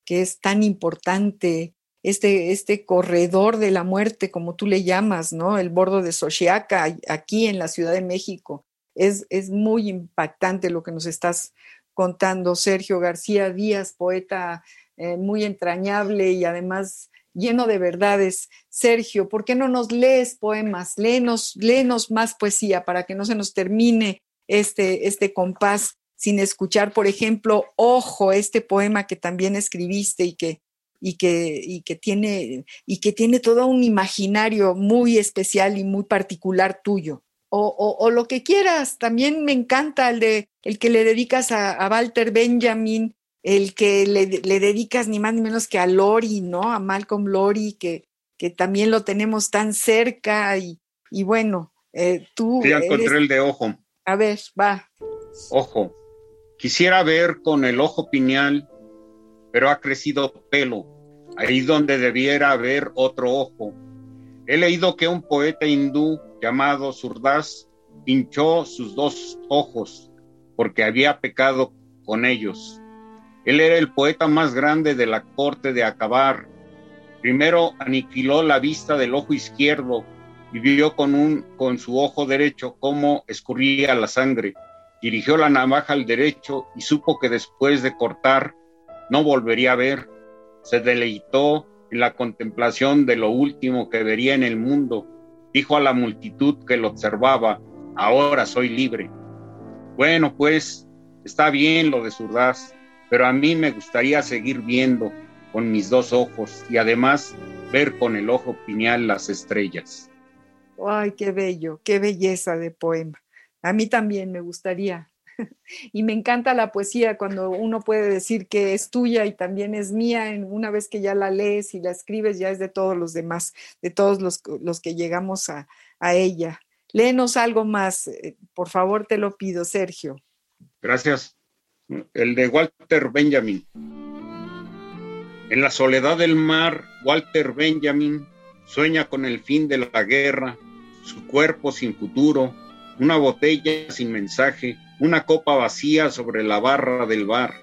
que es tan importante, este, este corredor de la muerte, como tú le llamas, ¿no? El bordo de Xochiaca, aquí en la Ciudad de México. Es, es muy impactante lo que nos estás contando, Sergio García Díaz, poeta eh, muy entrañable y además lleno de verdades. Sergio, ¿por qué no nos lees poemas? Léenos más poesía para que no se nos termine este, este compás sin escuchar, por ejemplo, Ojo, este poema que también escribiste y que, y que, y que, tiene, y que tiene todo un imaginario muy especial y muy particular tuyo. O, o, lo que quieras, también me encanta el, de, el que le dedicas a, a Walter Benjamin, el que le, dedicas ni más ni menos que a Lori, ¿no? A Malcolm Lori, que, que también lo tenemos tan cerca y, y bueno, eh, tú... Ya encontré el de ojo. A ver, va. Ojo. Quisiera ver con el ojo piñal, pero ha crecido pelo, ahí donde debiera haber otro ojo. He leído que un poeta hindú llamado Surdas pinchó sus dos ojos porque había pecado con ellos Él era el poeta más grande de la corte de Acabar. Primero aniquiló la vista del ojo izquierdo y vio con, un, con su ojo derecho cómo escurría la sangre. Dirigió la navaja al derecho y supo que después de cortar no volvería a ver. Se deleitó en la contemplación de lo último que vería en el mundo. Dijo a la multitud que lo observaba, ahora soy libre. Bueno, pues está bien lo de Surdaz, pero a mí me gustaría seguir viendo con mis dos ojos y además ver con el ojo pineal las estrellas. Ay, qué bello, qué belleza de poema. A mí también me gustaría. *laughs* Y me encanta la poesía cuando uno puede decir que es tuya y también es mía. Una vez que ya la lees y la escribes, ya es de todos los demás, de todos los, que llegamos a, a ella. Léenos algo más, eh, por favor, te lo pido, Sergio. Gracias. El de Walter Benjamin. En la soledad del mar, Walter Benjamin sueña con el fin de la guerra, su cuerpo sin futuro, una botella sin mensaje, una copa vacía sobre la barra del bar.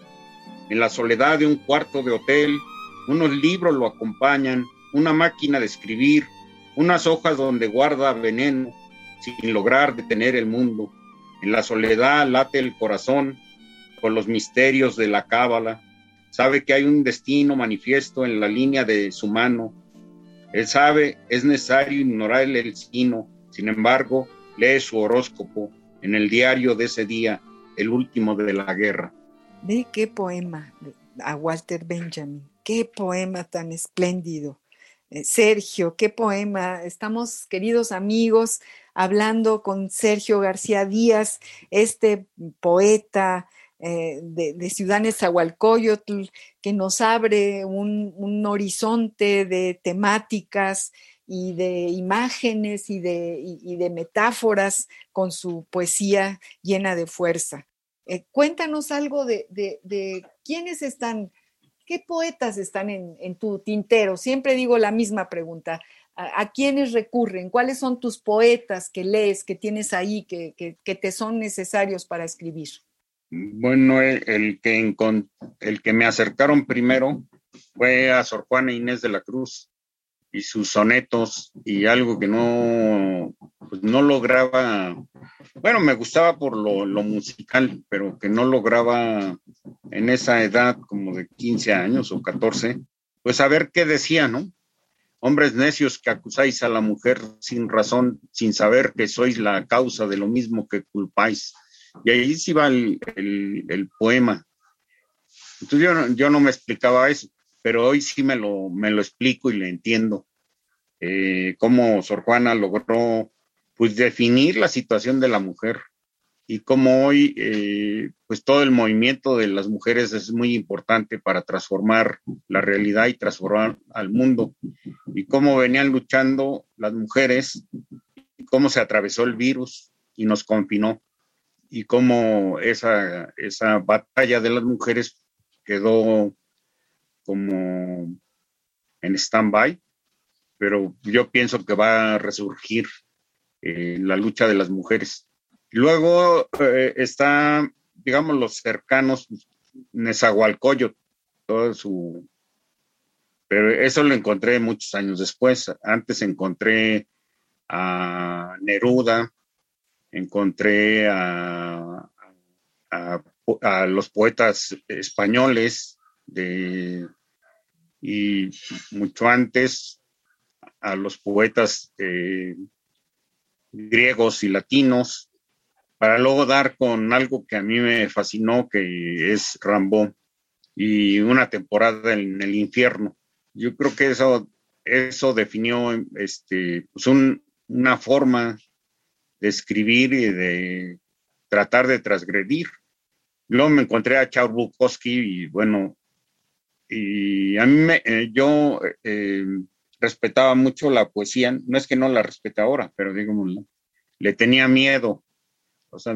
En la soledad de un cuarto de hotel, unos libros lo acompañan, una máquina de escribir, unas hojas donde guarda veneno, sin lograr detener el mundo. En la soledad late el corazón con los misterios de la cábala. Sabe que hay un destino manifiesto en la línea de su mano. Él sabe, es necesario ignorar el destino. Sin embargo, lee su horóscopo en el diario de ese día, el último de la guerra. Ve qué poema a Walter Benjamin, qué poema tan espléndido. Eh, Sergio, qué poema. Estamos, queridos amigos, hablando con Sergio García Díaz, este poeta eh, de, Ciudad Nezahualcóyotl, que nos abre un, horizonte de temáticas y de imágenes y de, de, metáforas con su poesía llena de fuerza. Eh, cuéntanos algo de, de, quiénes están, qué poetas están en, tu tintero. Siempre digo la misma pregunta. ¿A, quiénes recurren? ¿Cuáles son tus poetas que lees, que tienes ahí, que, que, te son necesarios para escribir? Bueno, el, que, el que me acercaron primero fue a Sor Juana Inés de la Cruz y sus sonetos y algo que no, pues no lograba, bueno, me gustaba por lo, lo, musical, pero que no lograba en esa edad como de 15 años o 14, pues a ver qué decía, ¿no? hombres necios que acusáis a la mujer sin razón, sin saber que sois la causa de lo mismo que culpáis. Y ahí sí va el, poema. Entonces yo, yo, no me explicaba eso, pero hoy sí me lo, me lo explico y le entiendo. Eh, cómo Sor Juana logró pues definir la situación de la mujer y como hoy eh, pues todo el movimiento de las mujeres es muy importante para transformar la realidad y transformar al mundo y cómo venían luchando las mujeres y cómo se atravesó el virus y nos confinó y cómo esa, esa batalla de las mujeres quedó como en stand-by, pero yo pienso que va a resurgir eh, la lucha de las mujeres Luego eh, está, digamos, los cercanos, Nezahualcóyotl, todo su... Pero eso lo encontré muchos años después. Antes encontré a Neruda, encontré a, a, los poetas españoles de, y mucho antes a los poetas eh, griegos y latinos para luego dar con algo que a mí me fascinó, que es Rambo y una temporada en el infierno. Yo creo que eso, eso definió este, pues una forma de escribir y de tratar de transgredir. Luego me encontré a Charles Bukowski y bueno, y a mí me, eh, yo eh, respetaba mucho la poesía, no es que no la respete ahora, pero digamos, le tenía miedo o sea,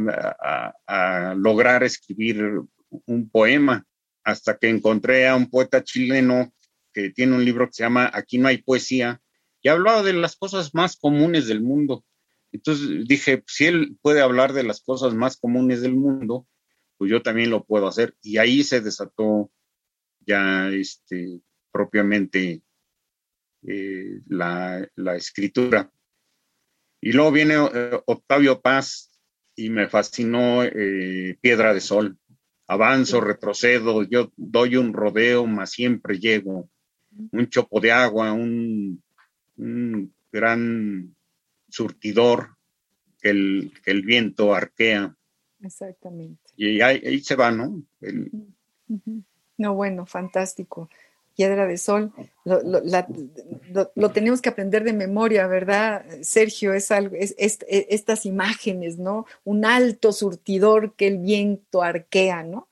a, lograr escribir un poema, hasta que encontré a un poeta chileno que tiene un libro que se llama Aquí no hay poesía, y hablaba de las cosas más comunes del mundo. Entonces dije, si él puede hablar de las cosas más comunes del mundo, pues yo también lo puedo hacer. Y ahí se desató ya este, propiamente eh, la, escritura. Y luego viene eh, Octavio Paz y me fascinó eh, Piedra de Sol. Avanzo, retrocedo, yo doy un rodeo, más siempre llego. Un chopo de agua, un, gran surtidor que el, el viento arquea. Exactamente. Y ahí, se va, ¿no? No, bueno, fantástico. Piedra de Sol, lo, tenemos que aprender de memoria, ¿verdad, Sergio? Es algo, es, e, estas imágenes, ¿no? Un alto surtidor que el viento arquea, ¿no?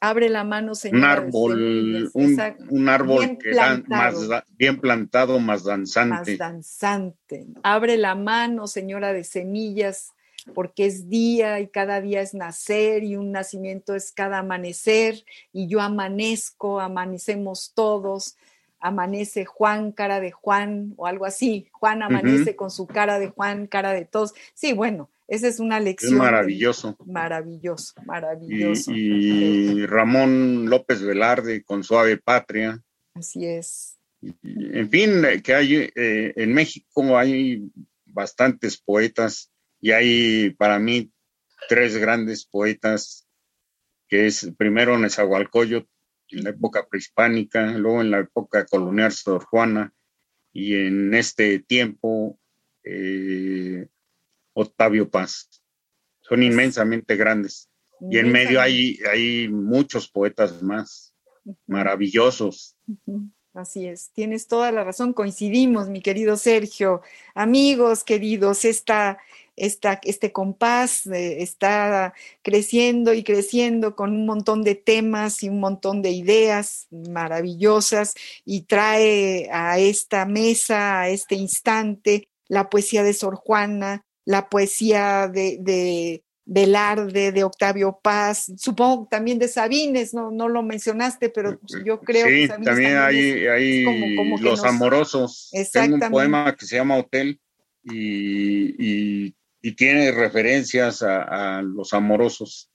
Abre la mano, señor. Un árbol, un, árbol que más, bien plantado, más danzante. Más danzante. Abre la mano, señora de semillas, porque es día y cada día es nacer y un nacimiento es cada amanecer y yo amanezco, amanecemos todos, amanece Juan, cara de Juan o algo así, Juan amanece con su cara de Juan, cara de todos. Sí, bueno, esa es una lección. Es maravilloso. maravilloso, maravilloso. Y, Ramón López Velarde con Suave Patria. Así es. en fin, que hay eh, en México hay bastantes poetas y hay para mí tres grandes poetas, que es primero Nezahualcóyotl en la época prehispánica, luego en la época colonial Sor Juana, y en este tiempo eh, Octavio Paz. Son inmensamente grandes. Y en medio hay, hay muchos poetas más maravillosos. Así es, tienes toda la razón, coincidimos, mi querido Sergio. Amigos queridos, esta, este compás eh, está creciendo y creciendo con un montón de temas y un montón de ideas maravillosas y trae a esta mesa, a este instante, la poesía de Sor Juana, la poesía de, de Velarde, de Octavio Paz, supongo también de Sabines, no, no lo mencionaste, pero yo creo que también hay, Los Amorosos. Exactamente. Tengo un poema que se llama Hotel y y tiene referencias a, los amorosos.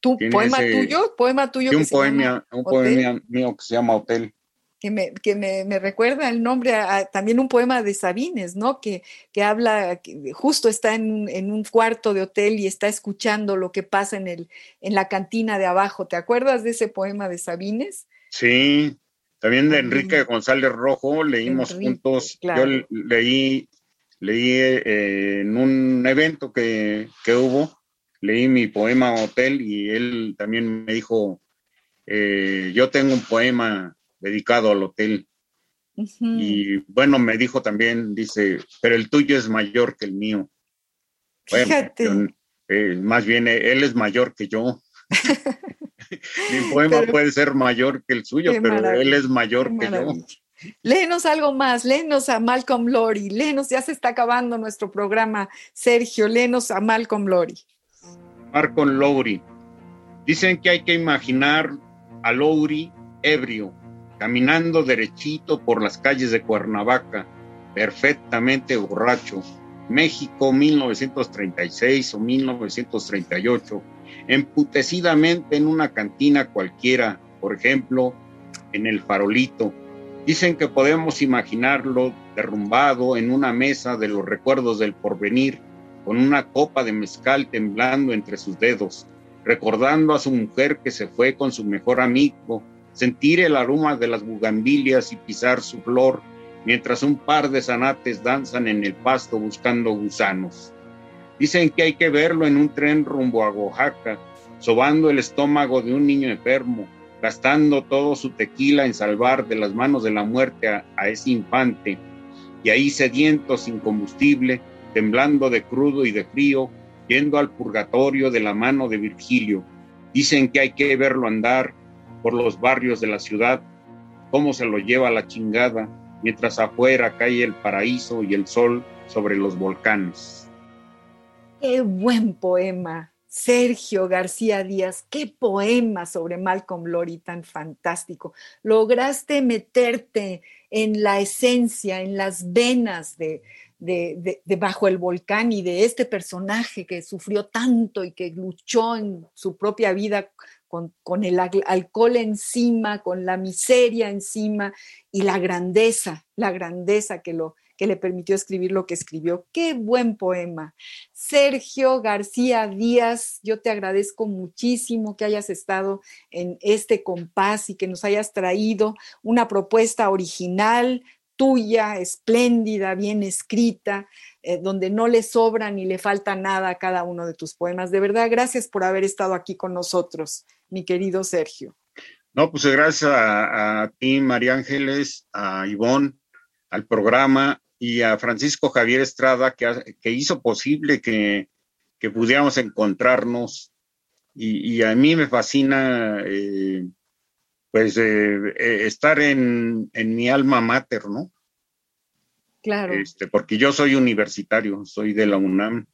¿Tu poema tuyo? ¿Poema tuyo? un, poema, un poema mío que se llama Hotel. Que me, que me, recuerda el nombre a, también un poema de Sabines, ¿no? Que, que habla, justo está en, en, un cuarto de hotel y está escuchando lo que pasa en, el, en la cantina de abajo. ¿Te acuerdas de ese poema de Sabines? Sí, también de Enrique González Rojo, leímos juntos, yo leí leí eh, en un evento que, hubo, leí mi poema Hotel y él también me dijo, eh, yo tengo un poema dedicado al hotel. Y bueno, me dijo también, dice, pero el tuyo es mayor que el mío. Fíjate. Eh, más bien, él es mayor que yo. *laughs* Mi poema puede ser mayor que el suyo, pero él es mayor que yo. Léenos algo más, léenos a Malcolm Lori, léenos, ya se está acabando nuestro programa, Sergio, léenos a Malcolm Lori. Malcolm Lowry. Dicen que hay que imaginar a Lowry ebrio, caminando derechito por las calles de Cuernavaca, perfectamente borracho. México 1936 o 1938, emputecidamente en una cantina cualquiera, por ejemplo, en el farolito Dicen que podemos imaginarlo derrumbado en una mesa de los recuerdos del porvenir, con una copa de mezcal temblando entre sus dedos, recordando a su mujer que se fue con su mejor amigo, sentir el aroma de las bugambilias y pisar su flor, mientras un par de zanates danzan en el pasto buscando gusanos. Dicen que hay que verlo en un tren rumbo a Oaxaca, sobando el estómago de un niño enfermo, gastando todo su tequila en salvar de las manos de la muerte a, ese infante, y ahí sediento sin combustible, temblando de crudo y de frío, yendo al purgatorio de la mano de Virgilio. Dicen que hay que verlo andar por los barrios de la ciudad, cómo se lo lleva la chingada, mientras afuera cae el paraíso y el sol sobre los volcanes. Qué buen poema. Sergio García Díaz, qué poema sobre Malcolm Lori tan fantástico. Lograste meterte en la esencia, en las venas de, de, Bajo el Volcán y de este personaje que sufrió tanto y que luchó en su propia vida con, el alcohol encima, con la miseria encima y la grandeza, la grandeza que, lo, que le permitió escribir lo que escribió. Qué buen poema. Sergio García Díaz, yo te agradezco muchísimo que hayas estado en este compás y que nos hayas traído una propuesta original, tuya, espléndida, bien escrita, eh, donde no le sobra ni le falta nada a cada uno de tus poemas. De verdad, gracias por haber estado aquí con nosotros, mi querido Sergio. No, pues gracias a, ti, María Ángeles, a Ivonne, al programa y a Francisco Javier Estrada, que, que hizo posible que, que, pudiéramos encontrarnos. Y, a mí me fascina eh, pues eh, eh, estar en, mi alma mater, ¿no? Claro. Este, porque yo soy universitario, soy de la UNAM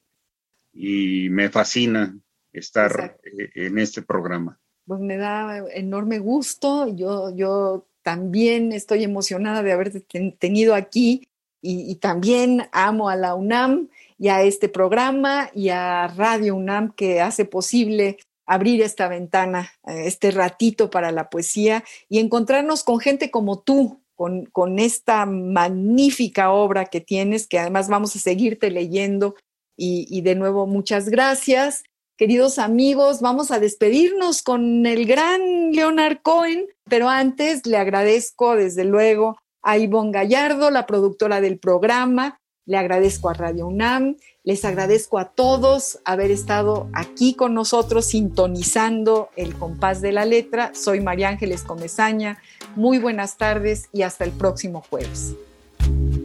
y me fascina estar eh, en este programa. Pues me da enorme gusto, yo, yo también estoy emocionada de haberte tenido aquí y, también amo a la UNAM y a este programa y a Radio UNAM que hace posible abrir esta ventana, eh, este ratito para la poesía y encontrarnos con gente como tú, con, con, esta magnífica obra que tienes, que además vamos a seguirte leyendo. Y, y, de nuevo, muchas gracias. Queridos amigos, vamos a despedirnos con el gran Leonard Cohen, pero antes le agradezco desde luego a Ivonne Gallardo, la productora del programa, le agradezco a Radio UNAM, les agradezco a todos haber estado aquí con nosotros sintonizando el compás de la letra. Soy María Ángeles Comezaña. Muy buenas tardes y hasta el próximo jueves.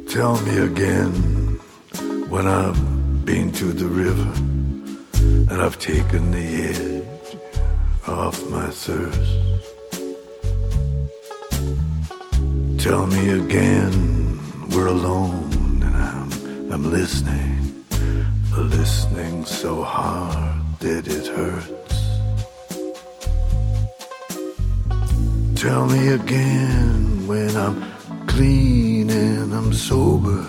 Tell me again when I've been to the river and I've taken the edge off my thirst. Tell me again we're alone and I'm I'm listening, listening so hard that it hurts. Tell me again when I'm clean and I'm sober.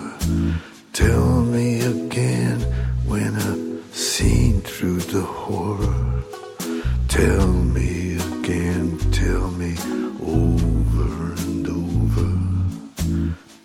Tell me again when I've seen through the horror. Tell me again, tell me over.